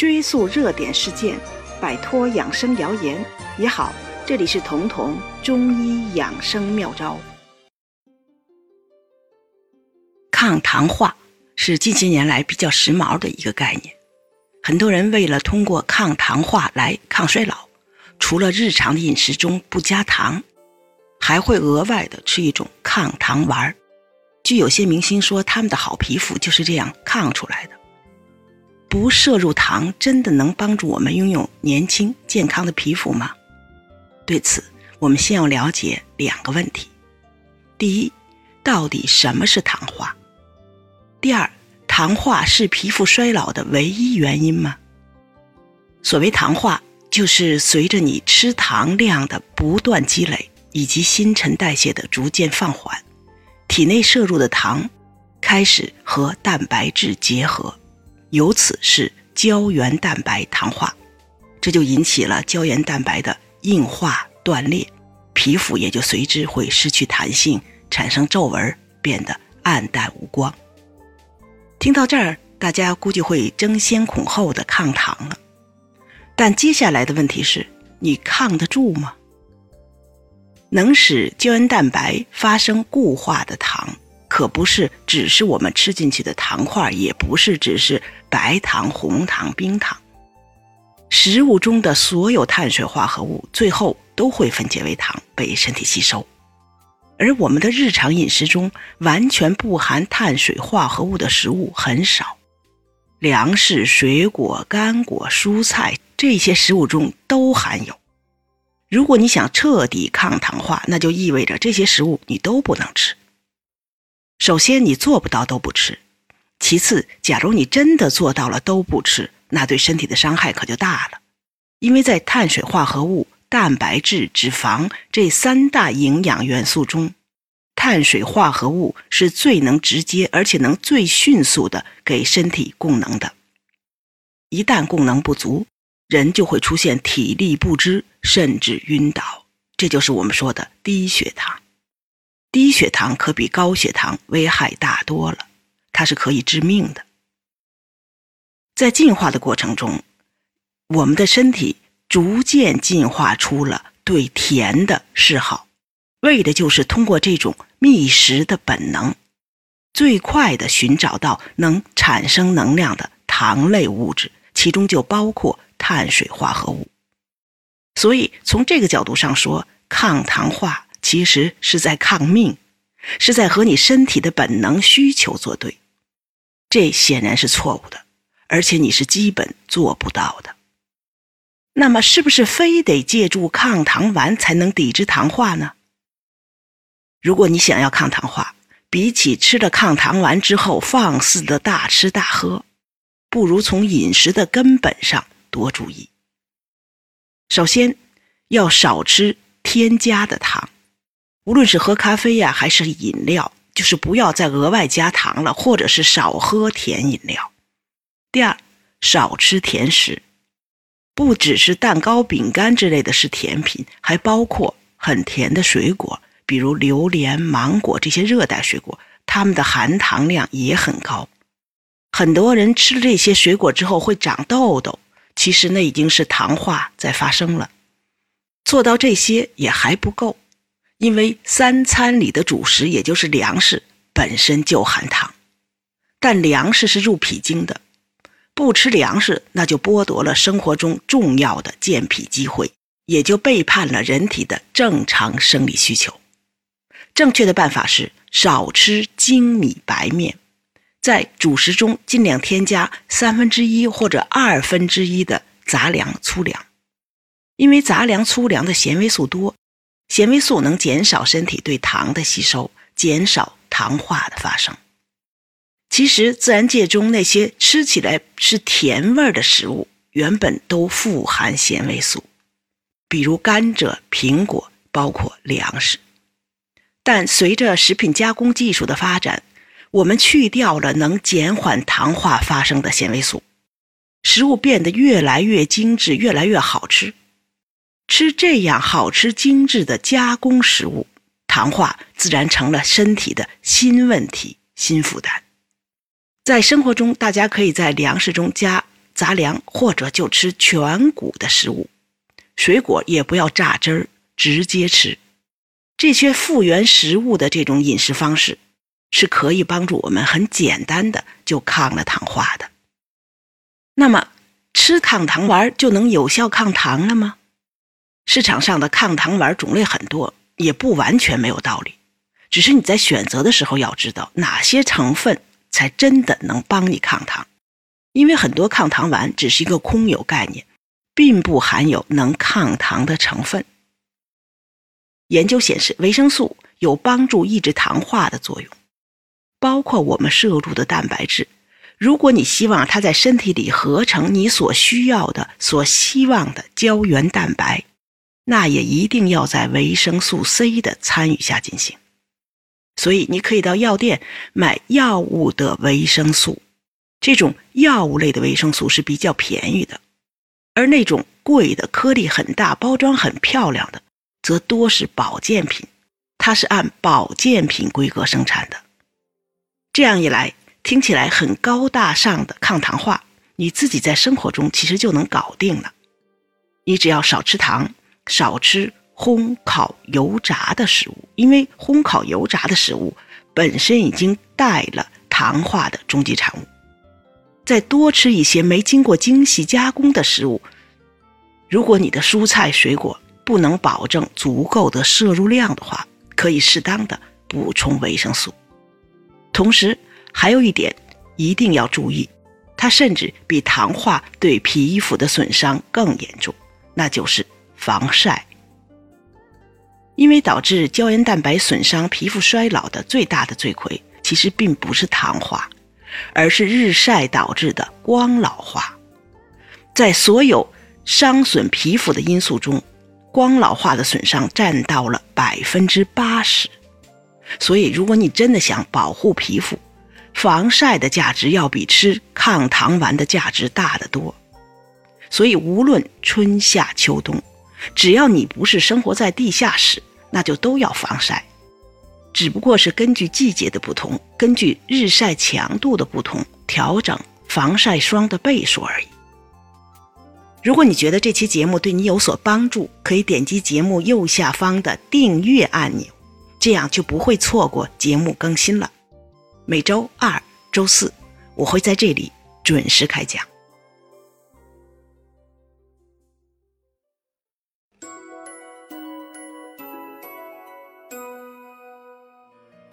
追溯热点事件，摆脱养生谣言也好。这里是彤彤中医养生妙招。抗糖化是近些年来比较时髦的一个概念，很多人为了通过抗糖化来抗衰老，除了日常的饮食中不加糖，还会额外的吃一种抗糖丸。据有些明星说，他们的好皮肤就是这样抗出来的。不摄入糖，真的能帮助我们拥有年轻健康的皮肤吗？对此，我们先要了解两个问题：第一，到底什么是糖化？第二，糖化是皮肤衰老的唯一原因吗？所谓糖化，就是随着你吃糖量的不断积累，以及新陈代谢的逐渐放缓，体内摄入的糖开始和蛋白质结合。由此是胶原蛋白糖化，这就引起了胶原蛋白的硬化断裂，皮肤也就随之会失去弹性，产生皱纹，变得暗淡无光。听到这儿，大家估计会争先恐后的抗糖了。但接下来的问题是，你抗得住吗？能使胶原蛋白发生固化的糖。可不是只是我们吃进去的糖块，也不是只是白糖、红糖、冰糖。食物中的所有碳水化合物最后都会分解为糖，被身体吸收。而我们的日常饮食中完全不含碳水化合物的食物很少，粮食、水果、干果、蔬菜这些食物中都含有。如果你想彻底抗糖化，那就意味着这些食物你都不能吃。首先，你做不到都不吃；其次，假如你真的做到了都不吃，那对身体的伤害可就大了。因为在碳水化合物、蛋白质、脂肪这三大营养元素中，碳水化合物是最能直接而且能最迅速的给身体供能的。一旦供能不足，人就会出现体力不支，甚至晕倒，这就是我们说的低血糖。低血糖可比高血糖危害大多了，它是可以致命的。在进化的过程中，我们的身体逐渐进化出了对甜的嗜好，为的就是通过这种觅食的本能，最快的寻找到能产生能量的糖类物质，其中就包括碳水化合物。所以从这个角度上说，抗糖化。其实是在抗命，是在和你身体的本能需求作对，这显然是错误的，而且你是基本做不到的。那么，是不是非得借助抗糖丸才能抵制糖化呢？如果你想要抗糖化，比起吃了抗糖丸之后放肆的大吃大喝，不如从饮食的根本上多注意。首先，要少吃添加的糖。无论是喝咖啡呀，还是饮料，就是不要再额外加糖了，或者是少喝甜饮料。第二，少吃甜食，不只是蛋糕、饼干之类的是甜品，还包括很甜的水果，比如榴莲、芒果这些热带水果，它们的含糖量也很高。很多人吃了这些水果之后会长痘痘，其实那已经是糖化在发生了。做到这些也还不够。因为三餐里的主食，也就是粮食本身就含糖，但粮食是入脾经的，不吃粮食，那就剥夺了生活中重要的健脾机会，也就背叛了人体的正常生理需求。正确的办法是少吃精米白面，在主食中尽量添加三分之一或者二分之一的杂粮、粗粮，因为杂粮、粗粮的纤维素多。纤维素能减少身体对糖的吸收，减少糖化的发生。其实，自然界中那些吃起来是甜味的食物，原本都富含纤维素，比如甘蔗、苹果，包括粮食。但随着食品加工技术的发展，我们去掉了能减缓糖化发生的纤维素，食物变得越来越精致，越来越好吃。吃这样好吃精致的加工食物，糖化自然成了身体的新问题、新负担。在生活中，大家可以在粮食中加杂粮或者就吃全谷的食物，水果也不要榨汁儿，直接吃。这些复原食物的这种饮食方式，是可以帮助我们很简单的就抗了糖化的。那么，吃抗糖丸就能有效抗糖了吗？市场上的抗糖丸种类很多，也不完全没有道理。只是你在选择的时候要知道哪些成分才真的能帮你抗糖，因为很多抗糖丸只是一个空有概念，并不含有能抗糖的成分。研究显示，维生素有帮助抑制糖化的作用，包括我们摄入的蛋白质。如果你希望它在身体里合成你所需要的、所希望的胶原蛋白，那也一定要在维生素 C 的参与下进行。所以，你可以到药店买药物的维生素，这种药物类的维生素是比较便宜的，而那种贵的、颗粒很大、包装很漂亮的，则多是保健品，它是按保健品规格生产的。这样一来，听起来很高大上的抗糖化，你自己在生活中其实就能搞定了。你只要少吃糖，少吃。烘烤油炸的食物，因为烘烤油炸的食物本身已经带了糖化的终极产物。再多吃一些没经过精细加工的食物。如果你的蔬菜水果不能保证足够的摄入量的话，可以适当的补充维生素。同时，还有一点一定要注意，它甚至比糖化对皮肤的损伤更严重，那就是防晒。因为导致胶原蛋白损伤、皮肤衰老的最大的罪魁，其实并不是糖化，而是日晒导致的光老化。在所有伤损皮肤的因素中，光老化的损伤占到了百分之八十。所以，如果你真的想保护皮肤，防晒的价值要比吃抗糖丸的价值大得多。所以，无论春夏秋冬，只要你不是生活在地下室，那就都要防晒，只不过是根据季节的不同，根据日晒强度的不同，调整防晒霜的倍数而已。如果你觉得这期节目对你有所帮助，可以点击节目右下方的订阅按钮，这样就不会错过节目更新了。每周二、周四，我会在这里准时开讲。